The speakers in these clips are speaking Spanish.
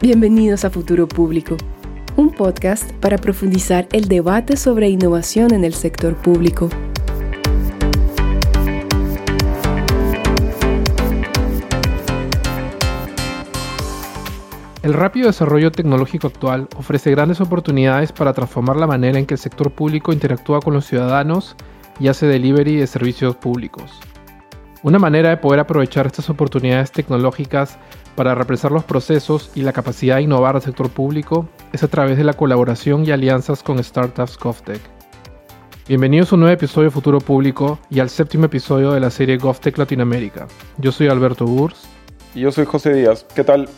Bienvenidos a Futuro Público, un podcast para profundizar el debate sobre innovación en el sector público. El rápido desarrollo tecnológico actual ofrece grandes oportunidades para transformar la manera en que el sector público interactúa con los ciudadanos y hace delivery de servicios públicos. Una manera de poder aprovechar estas oportunidades tecnológicas para represar los procesos y la capacidad de innovar al sector público es a través de la colaboración y alianzas con startups GovTech. Bienvenidos a un nuevo episodio de Futuro Público y al séptimo episodio de la serie GovTech Latinoamérica. Yo soy Alberto Burs. Y yo soy José Díaz. ¿Qué tal?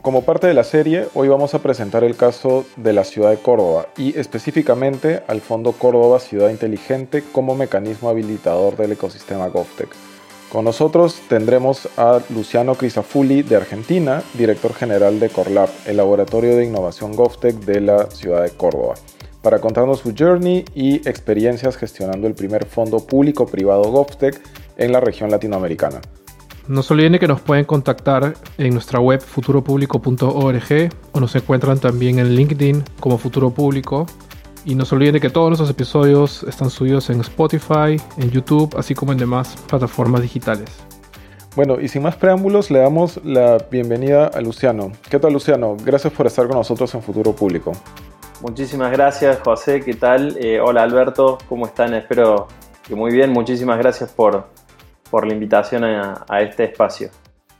Como parte de la serie, hoy vamos a presentar el caso de la ciudad de Córdoba y específicamente al Fondo Córdoba Ciudad Inteligente como mecanismo habilitador del ecosistema GovTech. Con nosotros tendremos a Luciano Crisafulli de Argentina, director general de Corlab, el laboratorio de innovación GovTech de la ciudad de Córdoba, para contarnos su journey y experiencias gestionando el primer fondo público-privado GovTech en la región latinoamericana. No se olviden que nos pueden contactar en nuestra web futuropublico.org o nos encuentran también en LinkedIn como Futuro Público. Y no se olviden de que todos nuestros episodios están subidos en Spotify, en YouTube, así como en demás plataformas digitales. Bueno, y sin más preámbulos, le damos la bienvenida a Luciano. ¿Qué tal, Luciano? Gracias por estar con nosotros en Futuro Público. Muchísimas gracias, José. ¿Qué tal? Eh, hola, Alberto. ¿Cómo están? Espero que muy bien. Muchísimas gracias por, por la invitación a, este espacio.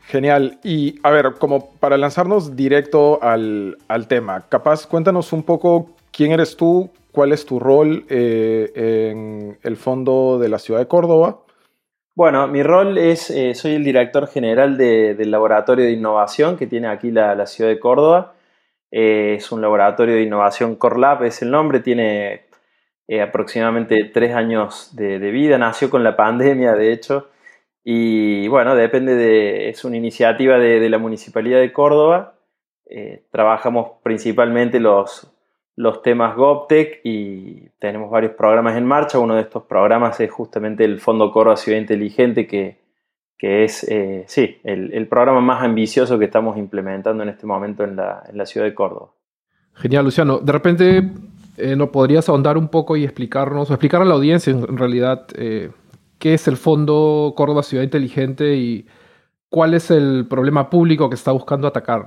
Genial. Y a ver, como para lanzarnos directo al, tema, capaz cuéntanos un poco quién eres tú, cuál es tu rol eh, en el Fondo de la Ciudad de Córdoba. Bueno, mi rol es, eh, soy el director general del Laboratorio de Innovación que tiene aquí la, Ciudad de Córdoba. Eh, es un laboratorio de innovación Corlab, es el nombre, tiene aproximadamente tres años de, vida, nació con la pandemia, de hecho, y bueno, depende de, es una iniciativa de, la Municipalidad de Córdoba. Trabajamos principalmente los, los temas GovTech y tenemos varios programas en marcha. Uno de estos programas es justamente el Fondo Córdoba Ciudad Inteligente, que, es eh, sí, el, programa más ambicioso que estamos implementando en este momento en la, en la ciudad de Córdoba. Genial, Luciano. De repente, eh, ¿no podrías ahondar un poco y explicarnos, o explicar a la audiencia en realidad qué es el Fondo Córdoba Ciudad Inteligente y cuál es el problema público que está buscando atacar.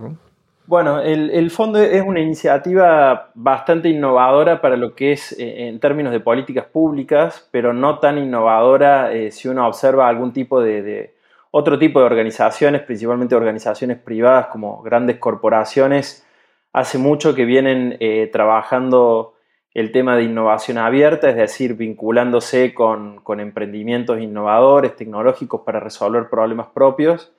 Bueno, el, fondo es una iniciativa bastante innovadora para lo que es eh, en términos de políticas públicas, pero no tan innovadora eh, si uno observa algún tipo de, otro tipo de organizaciones, principalmente organizaciones privadas como grandes corporaciones, hace mucho que vienen eh, trabajando el tema de innovación abierta, es decir, vinculándose con, emprendimientos innovadores, tecnológicos para resolver problemas propios.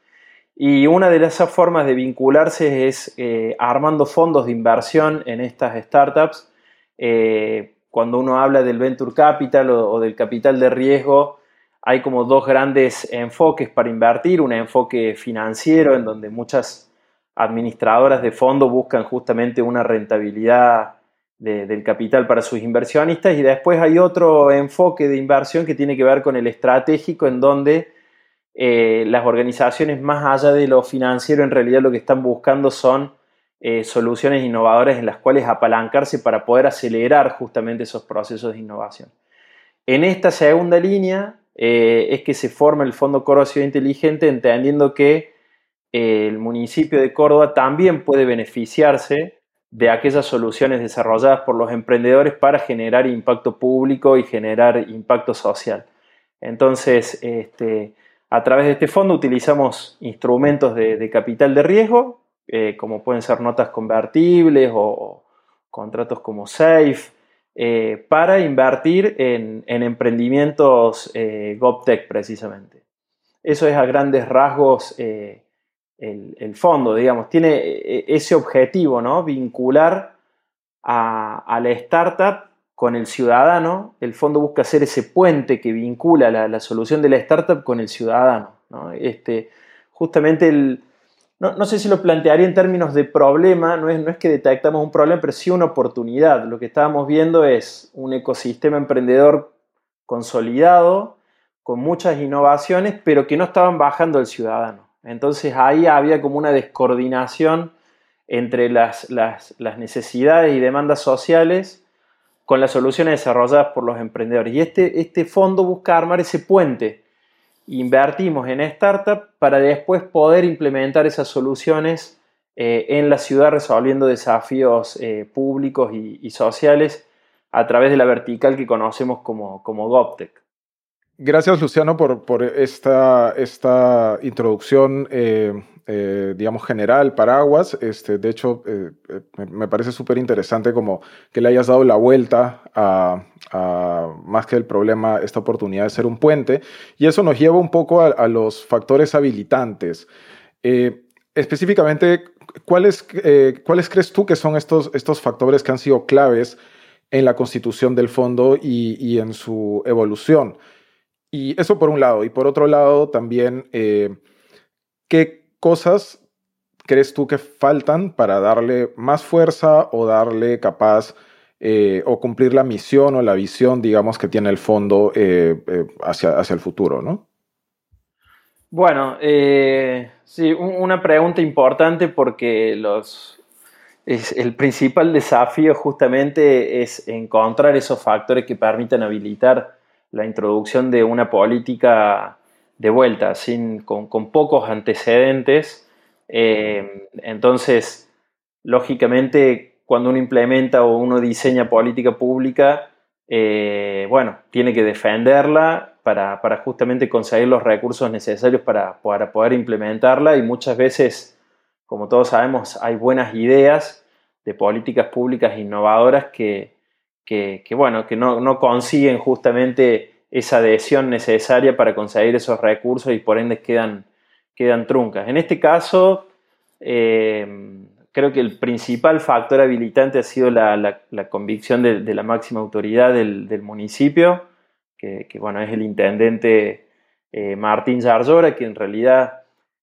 Y una de esas formas de vincularse es eh, armando fondos de inversión en estas startups. Eh, cuando uno habla del venture capital o, del capital de riesgo, hay como dos grandes enfoques para invertir. Un enfoque financiero, en donde muchas administradoras de fondos buscan justamente una rentabilidad del capital para sus inversionistas y después hay otro enfoque de inversión que tiene que ver con el estratégico en donde eh, las organizaciones más allá de lo financiero en realidad lo que están buscando son eh, soluciones innovadoras en las cuales apalancarse para poder acelerar justamente esos procesos de innovación. En esta segunda línea eh, es que se forma el Fondo Córdoba Ciudad Inteligente entendiendo que el municipio de Córdoba también puede beneficiarse de aquellas soluciones desarrolladas por los emprendedores para generar impacto público y generar impacto social. Entonces, este, a través de este fondo utilizamos instrumentos de, capital de riesgo, eh, como pueden ser notas convertibles o, contratos como SAFE, eh, para invertir en, emprendimientos eh, GovTech precisamente. Eso es a grandes rasgos el, fondo, digamos, tiene ese objetivo, ¿no? Vincular a, la startup con el ciudadano. El fondo busca hacer ese puente que vincula la, solución de la startup con el ciudadano. Este, justamente el, no, sé si lo plantearía en términos de problema, no es, no es que detectamos un problema, pero sí una oportunidad. Lo que estábamos viendo es un ecosistema emprendedor consolidado, con muchas innovaciones, pero que no estaban bajando al ciudadano. Entonces ahí había como una descoordinación entre las, necesidades y demandas sociales con las soluciones desarrolladas por los emprendedores. Y este, este fondo busca armar ese puente. Invertimos en startup para después poder implementar esas soluciones eh, en la ciudad resolviendo desafíos eh, públicos y, sociales a través de la vertical que conocemos como, como GovTech. Gracias, Luciano, por, esta, esta introducción, eh, eh, digamos, general, paraguas. Este, de hecho, eh, me, parece súper interesante como que le hayas dado la vuelta a, más que el problema, esta oportunidad de ser un puente. Y eso nos lleva un poco a, los factores habilitantes. específicamente, ¿cuáles, ¿cuáles crees tú que son estos, estos factores que han sido claves en la constitución del fondo y, y en su evolución? Y eso por un lado. Y por otro lado, también, eh, ¿qué cosas crees tú que faltan para darle más fuerza o darle capaz eh, o cumplir la misión o la visión, digamos, que tiene el fondo eh, hacia, hacia el futuro, ¿no? Bueno, sí, una pregunta importante porque los, el principal desafío justamente es encontrar esos factores que permitan habilitar la introducción de una política de vuelta, sin, con, pocos antecedentes. Eh, entonces, lógicamente, cuando uno implementa o uno diseña política pública, eh, bueno, tiene que defenderla para, justamente conseguir los recursos necesarios para, para, poder implementarla y muchas veces, como todos sabemos, hay buenas ideas de políticas públicas innovadoras que, que, bueno, que no, consiguen justamente esa adhesión necesaria para conseguir esos recursos y por ende quedan, quedan truncas. En este caso, eh, creo que el principal factor habilitante ha sido la, convicción de, la máxima autoridad del, municipio, que, bueno, es el intendente eh, Martín Zarzora, que en realidad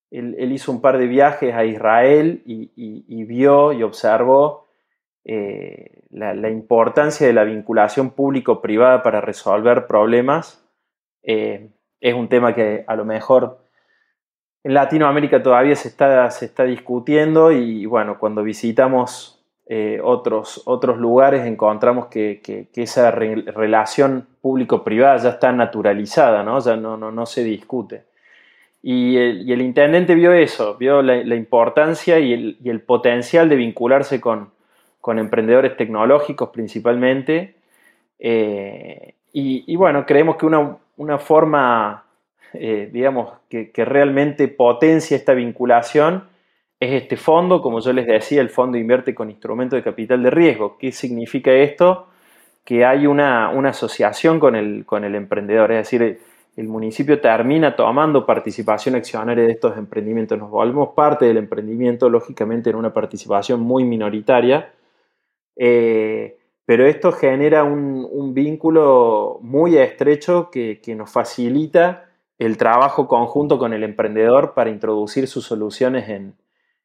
él, hizo un par de viajes a Israel y vio y observó eh, la, importancia de la vinculación público-privada para resolver problemas eh, es un tema que a lo mejor en Latinoamérica todavía se está, se está discutiendo y bueno, cuando visitamos eh, otros, otros lugares encontramos que, esa relación público-privada ya está naturalizada, ¿no? ya no, no, se discute. Y el, intendente vio eso, vio la, importancia y el potencial de vincularse con, con emprendedores tecnológicos principalmente. Eh, y, bueno, creemos que una, forma, eh, digamos, que, realmente potencia esta vinculación es este fondo, como yo les decía, el fondo invierte con instrumentos de capital de riesgo. ¿Qué significa esto? Que hay una, asociación con el, con el emprendedor, es decir, el municipio termina tomando participación accionaria de estos emprendimientos. Nos volvemos parte del emprendimiento, lógicamente en una participación muy minoritaria, eh, pero esto genera un, vínculo muy estrecho que, nos facilita el trabajo conjunto con el emprendedor para introducir sus soluciones en,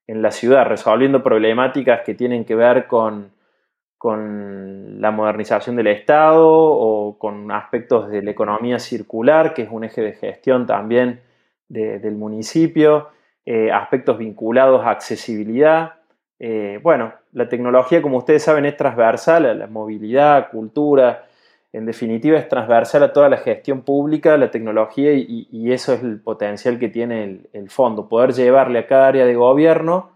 la ciudad, resolviendo problemáticas que tienen que ver con, la modernización del Estado o con aspectos de la economía circular, que es un eje de gestión también del municipio, eh, aspectos vinculados a accesibilidad, eh, bueno, la tecnología, como ustedes saben, es transversal a la movilidad, cultura, en definitiva es transversal a toda la gestión pública, la tecnología, y, eso es el potencial que tiene el, fondo, poder llevarle a cada área de gobierno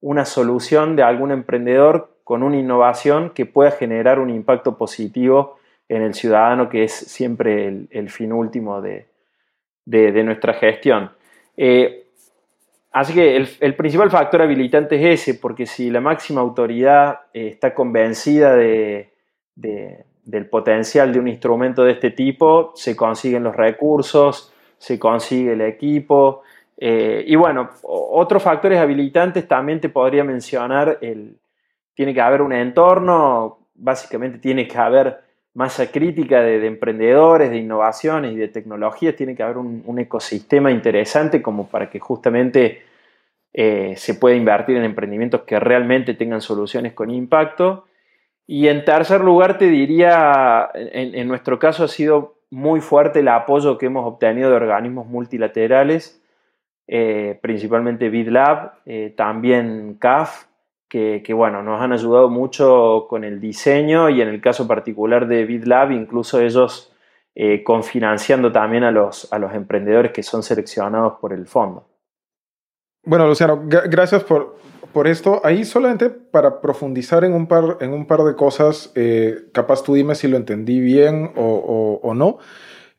una solución de algún emprendedor con una innovación que pueda generar un impacto positivo en el ciudadano, que es siempre el, fin último de, nuestra gestión. Eh, Así que el, principal factor habilitante es ese, porque si la máxima autoridad eh, está convencida de, del potencial de un instrumento de este tipo, se consiguen los recursos, se consigue el equipo. Eh, y bueno, otros factores habilitantes también te podría mencionar, el, tiene que haber un entorno, básicamente tiene que haber masa crítica de, emprendedores, de innovaciones y de tecnologías, tiene que haber un, ecosistema interesante como para que justamente eh, se pueda invertir en emprendimientos que realmente tengan soluciones con impacto. Y en tercer lugar, te diría, en, nuestro caso ha sido muy fuerte el apoyo que hemos obtenido de organismos multilaterales, eh, principalmente BidLab, eh, también CAF que, bueno, nos han ayudado mucho con el diseño y en el caso particular de BitLab, incluso ellos eh, confinanciando también a los, a los emprendedores que son seleccionados por el fondo. Bueno, Luciano, gracias por, por esto. Ahí solamente para profundizar en un par, en un par de cosas, eh, capaz tú dime si lo entendí bien o, no.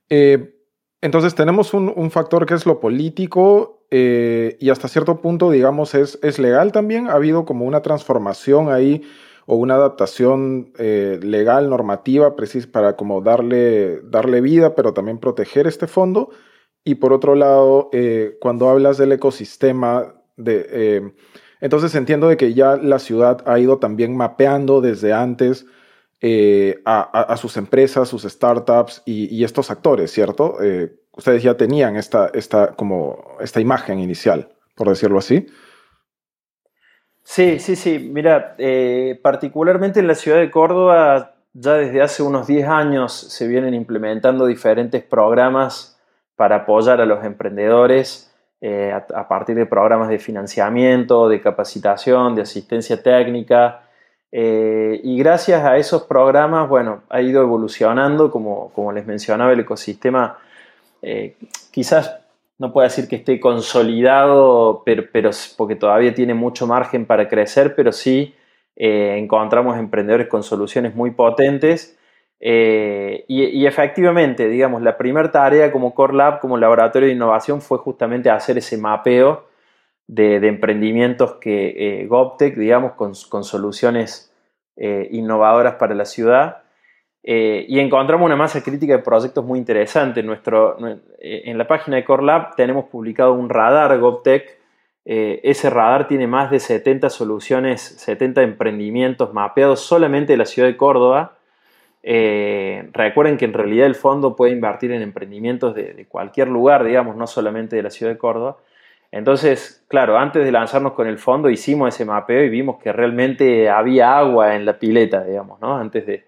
Eh, entonces tenemos un, un, factor que es lo político eh, y hasta cierto punto, digamos, es, legal también. Ha habido como una transformación ahí o una adaptación eh, legal, normativa, para como darle, darle vida, pero también proteger este fondo. Y por otro lado, eh, cuando hablas del ecosistema, entonces entiendo de que ya la ciudad ha ido también mapeando desde antes a, sus empresas, sus startups y estos actores, ¿cierto? Ustedes ya tenían esta, esta, como esta imagen inicial, por decirlo así. Sí, sí, sí. Mira, eh, particularmente en la ciudad de Córdoba, ya desde hace unos 10 años se vienen implementando diferentes programas para apoyar a los emprendedores eh, a, partir de programas de financiamiento, de capacitación, de asistencia técnica. Eh, y gracias a esos programas, bueno, ha ido evolucionando, como, como les mencionaba, el ecosistema eh, quizás no puedo decir que esté consolidado, pero, porque todavía tiene mucho margen para crecer, pero sí eh, encontramos emprendedores con soluciones muy potentes. Eh, y, efectivamente, digamos, la primera tarea como Core Lab, como laboratorio de innovación, fue justamente hacer ese mapeo de, emprendimientos que GovTech, digamos, con soluciones innovadoras para la ciudad. Eh, y encontramos una masa crítica de proyectos muy interesantes. Nuestro, eh, en la página de Core Lab tenemos publicado un radar GovTech. Eh, ese radar tiene más de 70 soluciones, 70 emprendimientos mapeados solamente de la ciudad de Córdoba. recuerden que en realidad el fondo puede invertir en emprendimientos de, de, cualquier lugar, digamos, no solamente de la ciudad de Córdoba. Entonces, claro, antes de lanzarnos con el fondo hicimos ese mapeo y vimos que realmente había agua en la pileta, digamos, ¿no? Antes de,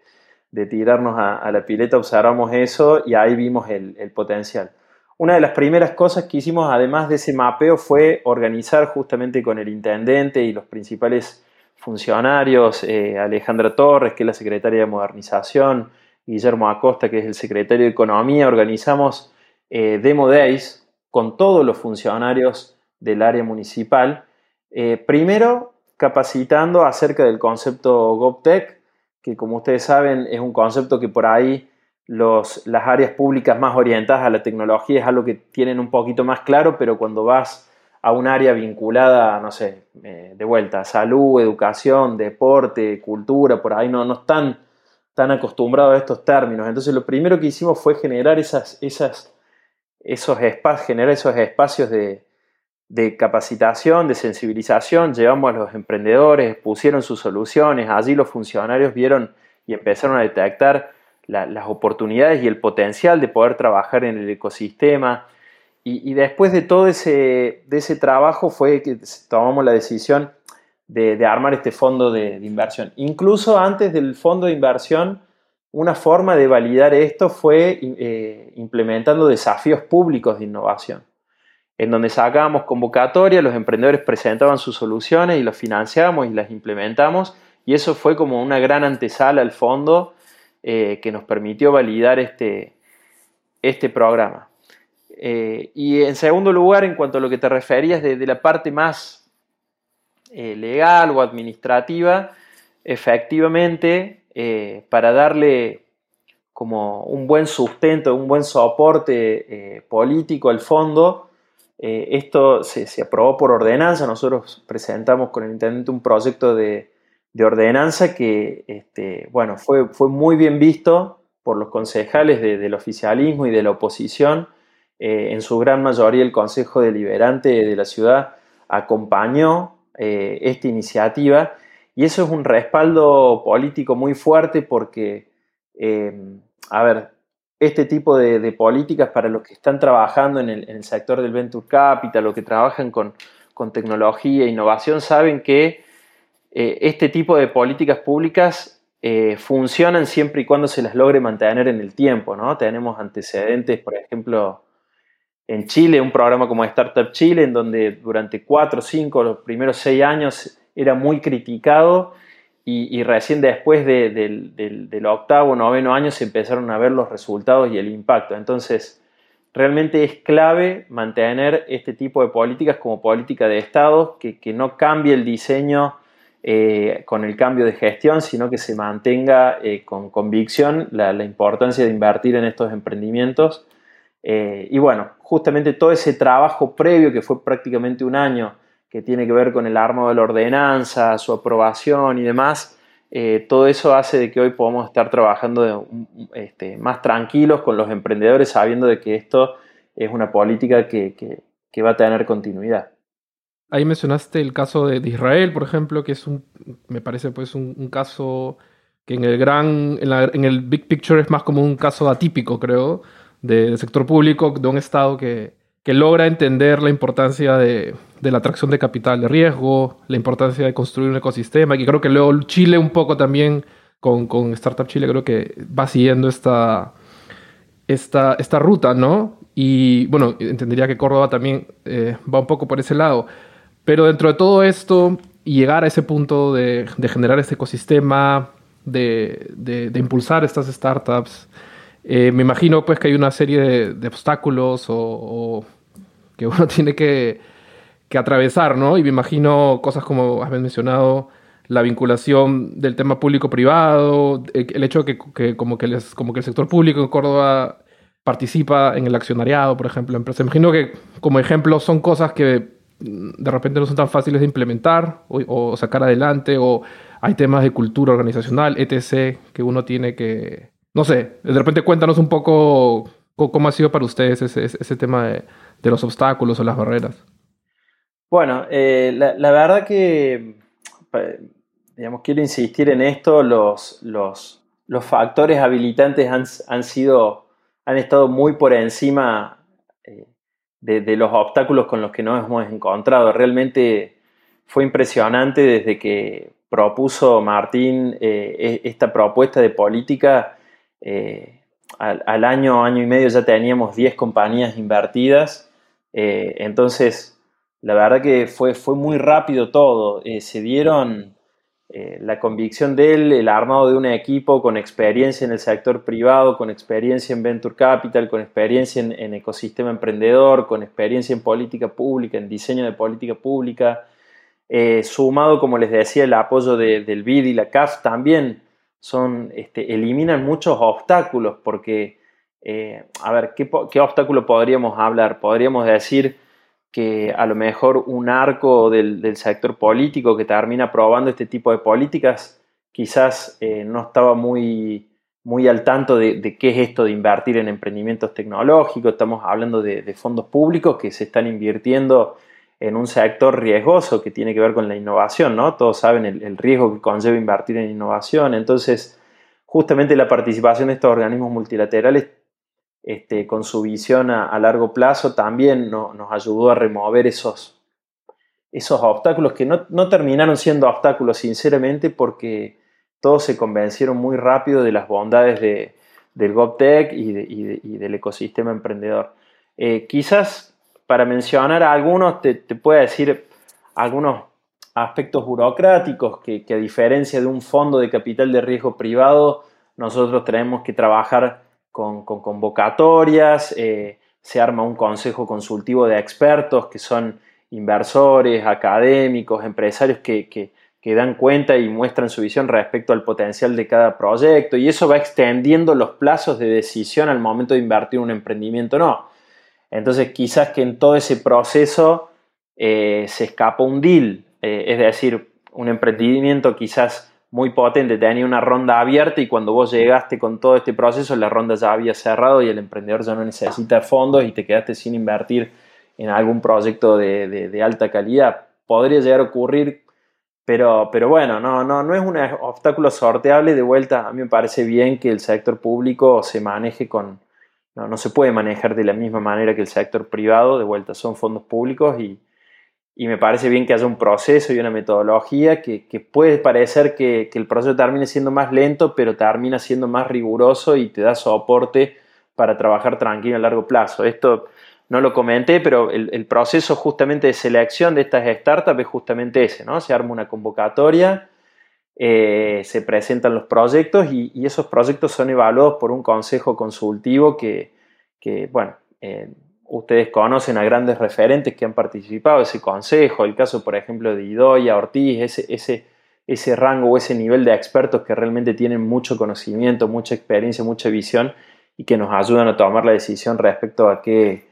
de tirarnos a, la pileta, observamos eso y ahí vimos el, potencial. Una de las primeras cosas que hicimos, además de ese mapeo, fue organizar justamente con el intendente y los principales funcionarios, eh, Alejandra Torres, que es la secretaria de Modernización, Guillermo Acosta, que es el secretario de Economía, organizamos eh, Demo Days con todos los funcionarios del área municipal. Eh, primero, capacitando acerca del concepto GovTech, que como ustedes saben es un concepto que por ahí los, las áreas públicas más orientadas a la tecnología es algo que tienen un poquito más claro, pero cuando vas a un área vinculada, no sé, eh, de vuelta, salud, educación, deporte, cultura, por ahí no, no están tan acostumbrados a estos términos. Entonces lo primero que hicimos fue generar esas, esas, esos, espacios, generar esos espacios de, de capacitación, de sensibilización, llevamos a los emprendedores, pusieron sus soluciones, allí los funcionarios vieron y empezaron a detectar las oportunidades y el potencial de poder trabajar en el ecosistema. Y, después de todo ese, de ese trabajo fue que tomamos la decisión de, armar este fondo de, inversión. Incluso antes del fondo de inversión, una forma de validar esto fue eh, implementando desafíos públicos de innovación en donde sacábamos convocatoria, los emprendedores presentaban sus soluciones y las financiamos y las implementamos. Y eso fue como una gran antesala al fondo eh, que nos permitió validar este, este programa. Eh, y en segundo lugar, en cuanto a lo que te referías de, la parte más eh, legal o administrativa, efectivamente, para darle como un buen sustento, un buen soporte político al fondo, eh, esto se, aprobó por ordenanza, nosotros presentamos con el intendente un proyecto de, ordenanza que este, bueno, fue, fue, muy bien visto por los concejales del oficialismo y de la oposición. Eh, en su gran mayoría el Consejo Deliberante de la ciudad acompañó eh, esta iniciativa y eso es un respaldo político muy fuerte porque, a ver, este tipo de, políticas para los que están trabajando en el, sector del venture capital, los que trabajan con, tecnología e innovación, saben que eh, este tipo de políticas públicas eh, funcionan siempre y cuando se las logre mantener en el tiempo. Tenemos antecedentes, por ejemplo, en Chile, un programa como Startup Chile, en donde durante cuatro, cinco, los primeros seis años era muy criticado y, recién después del, octavo, noveno año se empezaron a ver los resultados y el impacto. Entonces, realmente es clave mantener este tipo de políticas como política de Estado, que, no cambie el diseño eh, con el cambio de gestión, sino que se mantenga eh, con convicción la, importancia de invertir en estos emprendimientos. Eh, y bueno, justamente todo ese trabajo previo, que fue prácticamente un año, que tiene que ver con el arma de la ordenanza, su aprobación y demás, eh, todo eso hace de que hoy podamos estar trabajando este, más tranquilos con los emprendedores, sabiendo de que esto es una política que, va a tener continuidad. Ahí mencionaste el caso de, Israel, por ejemplo, que es un, me parece pues un, caso que en el gran, en, el big picture es más como un caso atípico, creo, del sector público, de un Estado que, que logra entender la importancia de, la atracción de capital de riesgo, la importancia de construir un ecosistema, y creo que luego Chile un poco también, con, Startup Chile, creo que va siguiendo esta, esta, esta ruta, ¿no? Y bueno, entendería que Córdoba también eh, va un poco por ese lado. Pero dentro de todo esto, llegar a ese punto de, generar este ecosistema, de, impulsar estas startups, eh, me imagino pues que hay una serie de, obstáculos o, que uno tiene que, atravesar, ¿no? Y me imagino cosas como has mencionado, la vinculación del tema público-privado, eh, el hecho de que, como, que como que el sector público en Córdoba participa en el accionariado, por ejemplo, empresas. Me imagino que como ejemplo son cosas que mm, de repente no son tan fáciles de implementar o, sacar adelante, o hay temas de cultura organizacional, etc., que uno tiene que, no sé, de repente cuéntanos un poco cómo ha sido para ustedes ese, ese tema de, de los obstáculos o las barreras? Bueno, eh, la, verdad que, digamos, quiero insistir en esto, los, los, los factores habilitantes han, han, sido, han estado muy por encima eh, de, los obstáculos con los que nos hemos encontrado. Realmente fue impresionante desde que propuso Martín eh, e, esta propuesta de política. Al, al, año, año y medio ya teníamos 10 compañías invertidas eh, entonces, la verdad que fue, fue muy rápido todo. Eh, se dieron eh, la convicción de él, el armado de un equipo con experiencia en el sector privado, con experiencia en Venture Capital, con experiencia en, ecosistema emprendedor, con experiencia en política pública, en diseño de política pública. sumado, como les decía, el apoyo del BID y la CAF también son, este, eliminan muchos obstáculos porque eh, a ver, ¿qué, obstáculo podríamos hablar? Podríamos decir que a lo mejor un arco del, sector político que termina aprobando este tipo de políticas quizás eh, no estaba muy, muy al tanto de, qué es esto de invertir en emprendimientos tecnológicos. Estamos hablando de, fondos públicos que se están invirtiendo en un sector riesgoso que tiene que ver con la innovación, ¿no? Todos saben el, riesgo que conlleva invertir en innovación. Entonces, justamente la participación de estos organismos multilaterales este, con su visión a, largo plazo, también nos ayudó a remover esos, esos obstáculos que no, terminaron siendo obstáculos, sinceramente, porque todos se convencieron muy rápido de las bondades de, del GovTech y, del ecosistema emprendedor. Eh, quizás para mencionar algunos, te, te puedo decir algunos aspectos burocráticos que, que, a diferencia de un fondo de capital de riesgo privado, nosotros tenemos que trabajar con, convocatorias, eh, se arma un consejo consultivo de expertos que son inversores, académicos, empresarios que, dan cuenta y muestran su visión respecto al potencial de cada proyecto y eso va extendiendo los plazos de decisión al momento de invertir un emprendimiento no. Entonces quizás que en todo ese proceso eh, se escapa un deal, eh, es decir, un emprendimiento quizás muy potente, tenía una ronda abierta y cuando vos llegaste con todo este proceso, la ronda ya había cerrado y el emprendedor ya no necesita fondos y te quedaste sin invertir en algún proyecto de, alta calidad. Podría llegar a ocurrir, pero, pero bueno, no, no, no es un obstáculo sorteable. De vuelta, a mí me parece bien que el sector público se maneje con... No, no se puede manejar de la misma manera que el sector privado, de vuelta son fondos públicos y, y me parece bien que haya un proceso y una metodología que, puede parecer que, el proceso termine siendo más lento, pero termina siendo más riguroso y te da soporte para trabajar tranquilo a largo plazo. Esto no lo comenté, pero el, proceso justamente de selección de estas startups es justamente ese, ¿no? Se arma una convocatoria, eh, se presentan los proyectos y, esos proyectos son evaluados por un consejo consultivo que, bueno, eh, ustedes conocen a grandes referentes que han participado ese consejo, el caso, por ejemplo, de Idoya, Ortiz, ese, ese, ese rango o ese nivel de expertos que realmente tienen mucho conocimiento, mucha experiencia, mucha visión y que nos ayudan a tomar la decisión respecto a qué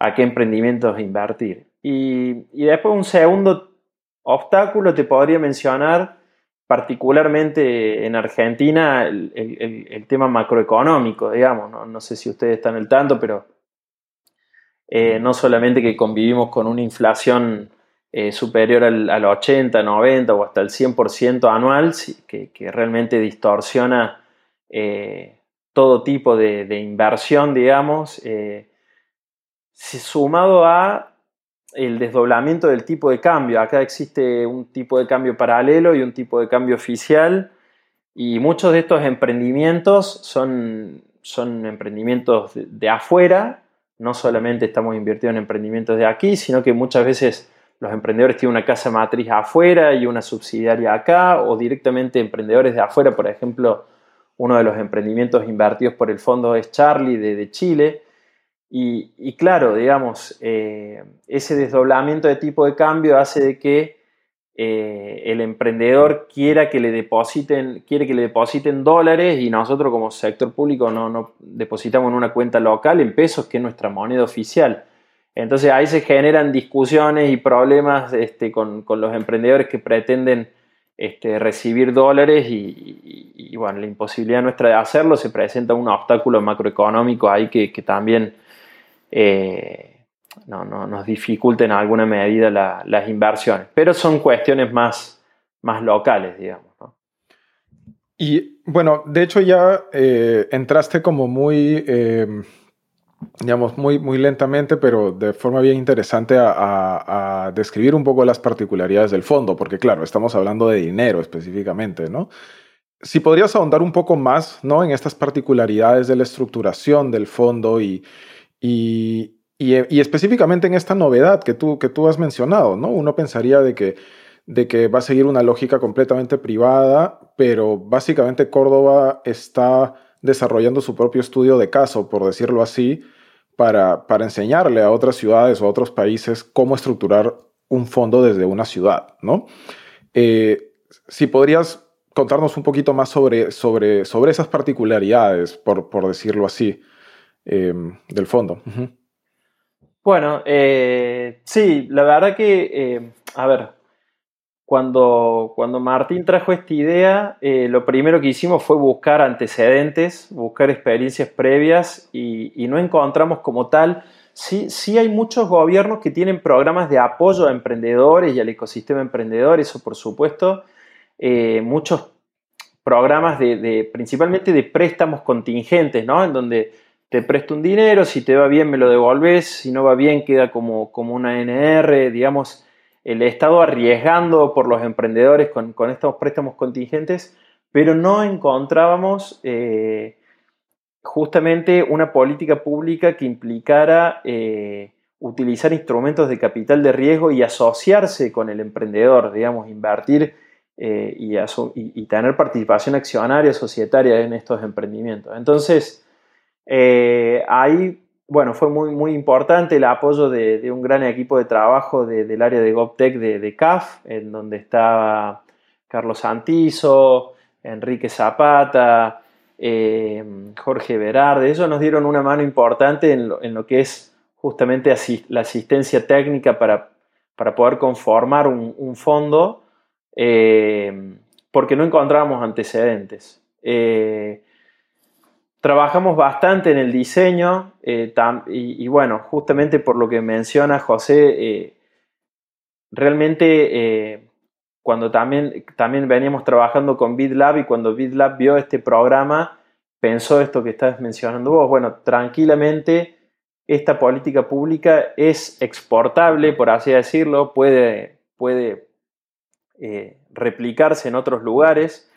a qué emprendimientos invertir. Y, después un segundo obstáculo te podría mencionar, particularmente en Argentina, el, tema macroeconómico, digamos. ¿no? sé si ustedes están al tanto, pero eh, no solamente que convivimos con una inflación eh, superior al, 80, 90 o hasta el 100% anual, que, que, realmente distorsiona eh, todo tipo de inversión, digamos sumado a el desdoblamiento del tipo de cambio. Acá existe un tipo de cambio paralelo y un tipo de cambio oficial. Y muchos de estos emprendimientos son, son emprendimientos de, afuera, no solamente estamos invirtiendo en emprendimientos de aquí, sino que muchas veces los emprendedores tienen una casa matriz afuera y una subsidiaria acá, o directamente emprendedores de afuera, por ejemplo, uno de los emprendimientos invertidos por el fondo es Charlie de Chile, y, claro, digamos, eh, ese desdoblamiento de tipo de cambio hace de que eh, el emprendedor quiera que le depositen, quiere que le depositen dólares y nosotros como sector público no, depositamos en una cuenta local en pesos, que es nuestra moneda oficial. Entonces ahí se generan discusiones y problemas este, con, los emprendedores que pretenden este, recibir dólares y, bueno, la imposibilidad nuestra de hacerlo se presenta un obstáculo macroeconómico ahí que también eh, no, no, nos dificulten en alguna medida las inversiones, pero son cuestiones más, más locales, digamos. Y bueno, de hecho ya eh, entraste como muy, em, digamos, muy, muy lentamente, pero de forma bien interesante a, a, describir un poco las particularidades del fondo, porque claro, estamos hablando de dinero específicamente, ¿no? Si podrías ahondar un poco más, ¿no? En estas particularidades de la estructuración del fondo y, y, específicamente en esta novedad que tú, que tú has mencionado, ¿no? Uno pensaría de que, de que va a seguir una lógica completamente privada, pero básicamente Córdoba está desarrollando su propio estudio de caso, por decirlo así, para, para enseñarle a otras ciudades o a otros países cómo estructurar un fondo desde una ciudad, ¿no? Eh, si podrías contarnos un poquito más sobre, sobre, sobre esas particularidades, por, por decirlo así. Em, del fondo. Bueno, eh, sí, la verdad que, eh, a ver, cuando, cuando Martín trajo esta idea, eh, lo primero que hicimos fue buscar antecedentes, buscar experiencias previas y, no encontramos como tal. Sí, sí hay muchos gobiernos que tienen programas de apoyo a emprendedores y al ecosistema emprendedor, eso por supuesto. muchos programas de, de, principalmente de préstamos contingentes, ¿no? En donde te presto un dinero, si te va bien me lo devolves, si no va bien queda como, como una NR, digamos, el Estado arriesgando por los emprendedores con, estos préstamos contingentes, pero no encontrábamos eh, justamente una política pública que implicara eh, utilizar instrumentos de capital de riesgo y asociarse con el emprendedor, digamos, invertir eh, y, y, tener participación accionaria, societaria en estos emprendimientos. Entonces, eh, ahí, bueno, fue muy, muy importante el apoyo de, un gran equipo de trabajo del área de GovTech de, CAF, en donde estaba Carlos Santizo, Enrique Zapata, eh, Jorge Berarde. Ellos nos dieron una mano importante en lo, que es justamente la asistencia técnica para, para poder conformar un, fondo, eh, porque no encontrábamos antecedentes. Trabajamos bastante en el diseño eh, y, bueno, justamente por lo que menciona José, eh, realmente eh, cuando también, también veníamos trabajando con BitLab y cuando BitLab vio este programa, pensó esto que estás mencionando vos, bueno, tranquilamente esta política pública es exportable, por así decirlo, puede, puede replicarse en otros lugares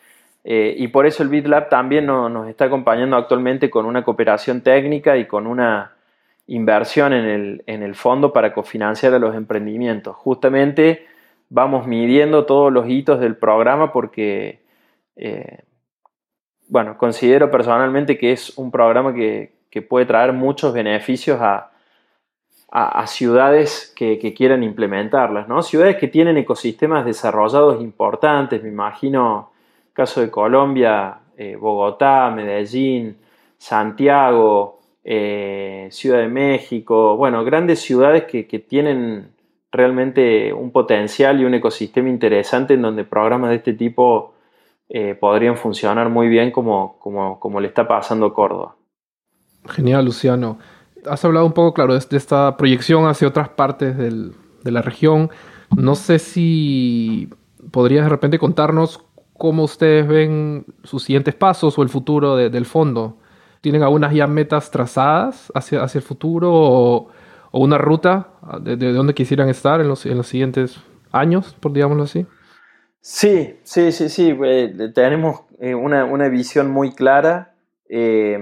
eh, y por eso el BitLab también nos está acompañando actualmente con una cooperación técnica y con una, inversión en el, en el fondo para cofinanciar a los emprendimientos. Justamente vamos midiendo todos los hitos del programa porque, eh, bueno, considero personalmente que es un programa que, puede traer muchos beneficios a, ciudades que, quieran implementarlas, ¿no? Ciudades que tienen ecosistemas desarrollados importantes, me imagino, caso de Colombia, eh, Bogotá, Medellín, Santiago, eh, Ciudad de México, bueno, grandes ciudades que, tienen realmente un potencial y un ecosistema interesante en donde programas de este tipo eh, podrían funcionar muy bien como, como, le está pasando a Córdoba. Genial, Luciano. Has hablado un poco, claro, de esta proyección hacia otras partes de la región. No sé si podrías de repente contarnos cómo ustedes ven sus siguientes pasos o el futuro del fondo. ¿Tienen algunas ya metas trazadas hacia, hacia el futuro o, una ruta de, dónde quisieran estar en los, en los siguientes años, por digámoslo así? Sí, sí, sí, sí. Eh, tenemos eh, una, una, visión muy clara. Eh,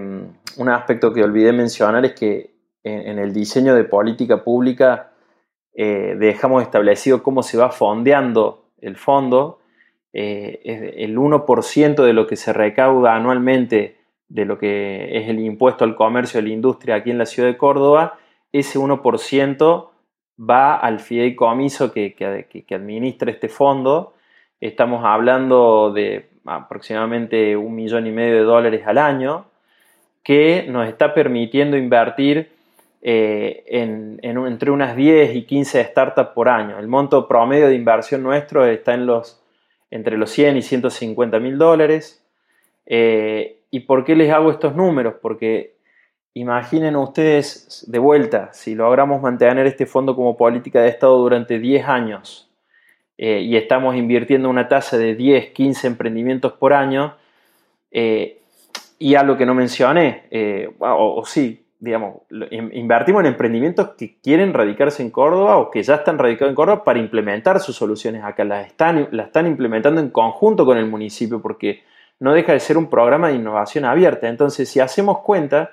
un aspecto que olvidé mencionar es que en, el diseño de política pública dejamos establecido cómo se va fondeando el fondo eh, el 1% de lo que se recauda anualmente de lo que es el impuesto al comercio y la industria aquí en la ciudad de Córdoba, ese 1% va al fideicomiso que, que, administra este fondo. Estamos hablando de aproximadamente un millón y medio de dólares al año, que nos está permitiendo invertir eh, en, entre unas 10 y 15 startups por año. El monto promedio de inversión nuestro está en los entre los 100 y 150 mil dólares. Eh, ¿Y por qué les hago estos números? Porque imaginen ustedes de vuelta, si logramos mantener este fondo como política de Estado durante 10 años eh, y estamos invirtiendo una tasa de 10, 15 emprendimientos por año, eh, y algo que no mencioné, o, o, sí, digamos, invertimos en emprendimientos que quieren radicarse en Córdoba o que ya están radicados en Córdoba para implementar sus soluciones acá. Las están, las están implementando en conjunto con el municipio porque no deja de ser un programa de innovación abierta. Entonces, si hacemos cuenta,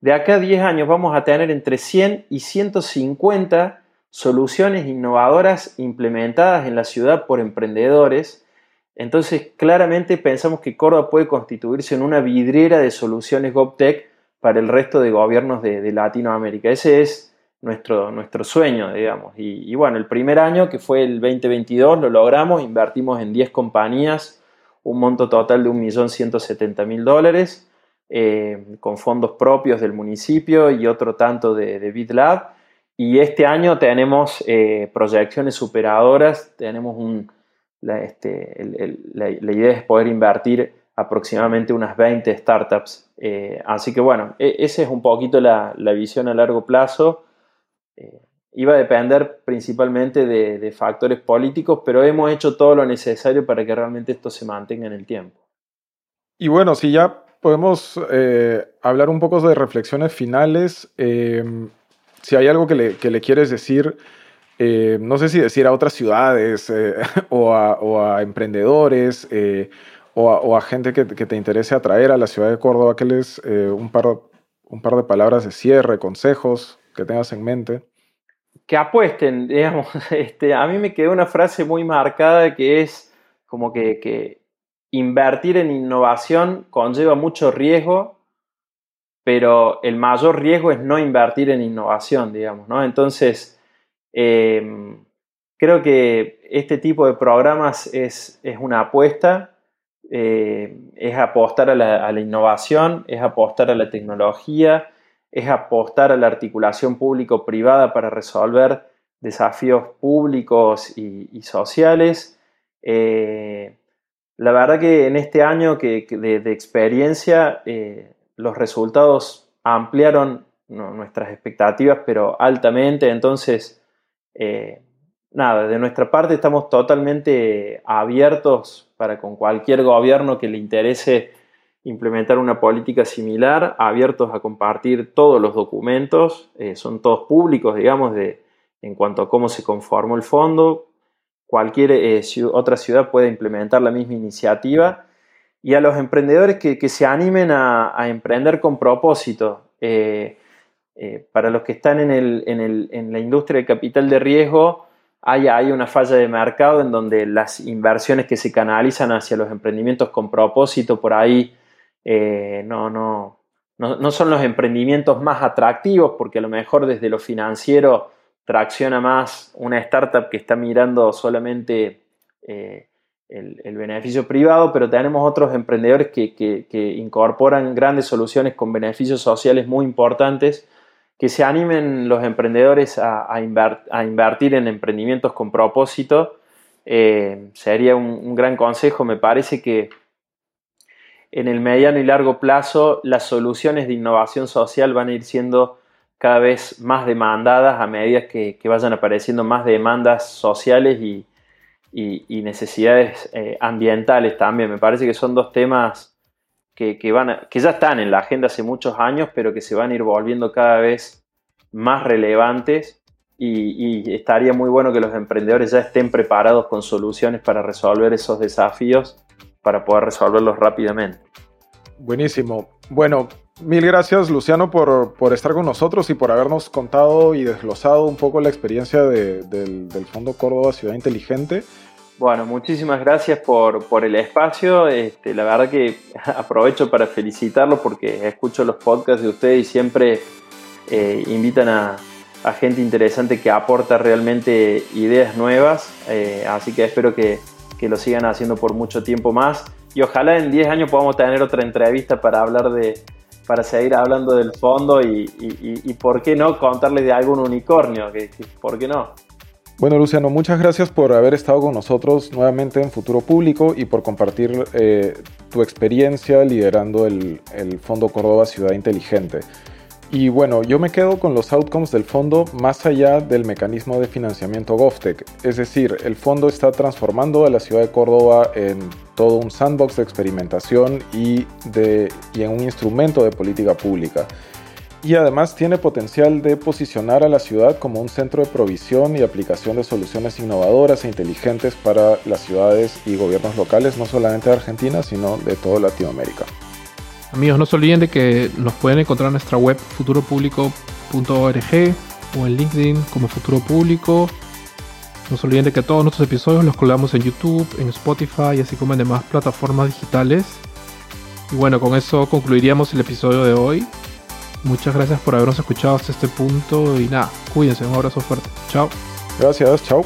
de acá a 10 años vamos a tener entre 100 y 150 soluciones innovadoras implementadas en la ciudad por emprendedores. Entonces, claramente pensamos que Córdoba puede constituirse en una vidriera de soluciones GovTech para el resto de gobiernos de, Latinoamérica. Ese es nuestro, nuestro sueño, digamos. Y, bueno, el primer año, que fue el 2022, lo logramos, invertimos en 10 compañías, un monto total de 1.170.000 dólares, eh, con fondos propios del municipio y otro tanto de, de BitLab. Y este año tenemos eh, proyecciones superadoras, tenemos un, este, la idea es poder invertir aproximadamente unas 20 startups. Eh, así que bueno, e, esa es un poquito la, visión a largo plazo. Eh, iba a depender principalmente de, factores políticos, pero hemos hecho todo lo necesario para que realmente esto se mantenga en el tiempo. Y bueno, si ya podemos eh, hablar un poco de reflexiones finales, si hay algo que le, quieres decir, no sé si decir a otras ciudades o, a, emprendedores o a, gente que, te interese atraer a la ciudad de Córdoba, que les eh, un, par, un par de palabras de cierre, consejos que tengas en mente. Que apuesten, digamos. Este, a mí me quedó una frase muy marcada que es como que, invertir en innovación conlleva mucho riesgo, pero el mayor riesgo es no invertir en innovación, digamos, ¿no? Entonces, em, creo que este tipo de programas es, es una apuesta eh, es apostar a la, innovación, es apostar a la tecnología, es apostar a la articulación público-privada para resolver desafíos públicos y, sociales. Eh, la verdad que en este año que, de, experiencia eh, los resultados ampliaron nuestras expectativas, pero altamente. Entonces, nada, de nuestra parte estamos totalmente abiertos para con cualquier gobierno que le interese implementar una política similar, abiertos a compartir todos los documentos, eh, son todos públicos, digamos, de, en cuanto a cómo se conformó el fondo. Cualquier eh, otra ciudad puede implementar la misma iniciativa. Y a los emprendedores que, se animen a, emprender con propósito. Eh, para los que están en, la industria de capital de riesgo, hay, hay, una falla de mercado en donde las inversiones que se canalizan hacia los emprendimientos con propósito por ahí eh, no, no, no, son los emprendimientos más atractivos, porque a lo mejor desde lo financiero tracciona más una startup que está mirando solamente eh, el, beneficio privado, pero tenemos otros emprendedores que, incorporan grandes soluciones con beneficios sociales muy importantes, que se animen los emprendedores a, invertir en emprendimientos con propósito. Eh, sería un gran consejo, me parece que en el mediano y largo plazo las soluciones de innovación social van a ir siendo cada vez más demandadas a medida que, vayan apareciendo más demandas sociales y, necesidades eh, ambientales también. Me parece que son dos temas que, van que ya están en la agenda hace muchos años, pero que se van a ir volviendo cada vez más relevantes y, y estaría muy bueno que los emprendedores ya estén preparados con soluciones para resolver esos desafíos para poder resolverlos rápidamente. Buenísimo. Bueno, mil gracias Luciano por, estar con nosotros y por habernos contado y desglosado un poco la experiencia del, Fondo Córdoba Ciudad Inteligente. Bueno, muchísimas gracias por, el espacio. Este, la verdad que aprovecho para felicitarlo porque escucho los podcasts de ustedes y siempre eh, invitan a, gente interesante que aporta realmente ideas nuevas. Eh, así que espero que, que lo sigan haciendo por mucho tiempo más y ojalá en 10 años podamos tener otra entrevista para hablar de, para seguir hablando del fondo y, por qué no contarles de algún unicornio, ¿por qué no? Bueno, Luciano, muchas gracias por haber estado con nosotros nuevamente en Futuro Público y por compartir eh, tu experiencia liderando el, el Fondo Córdoba Ciudad Inteligente. Y bueno, yo me quedo con los outcomes del fondo más allá del mecanismo de financiamiento GovTech. Es decir, el fondo está transformando a la ciudad de Córdoba en todo un sandbox de experimentación y, de, y en un instrumento de política pública. Y además tiene potencial de posicionar a la ciudad como un centro de provisión y aplicación de soluciones innovadoras e inteligentes para las ciudades y gobiernos locales, no solamente de Argentina, sino de toda Latinoamérica. Amigos, no se olviden de que nos pueden encontrar en nuestra web futuropublico.org o en LinkedIn como Futuro Público. No se olviden de que todos nuestros episodios los colgamos en YouTube, en Spotify, así como en demás plataformas digitales. Y bueno, con eso concluiríamos el episodio de hoy. Muchas gracias por habernos escuchado hasta este punto y nada, cuídense, un abrazo fuerte. Chao. Gracias, chao.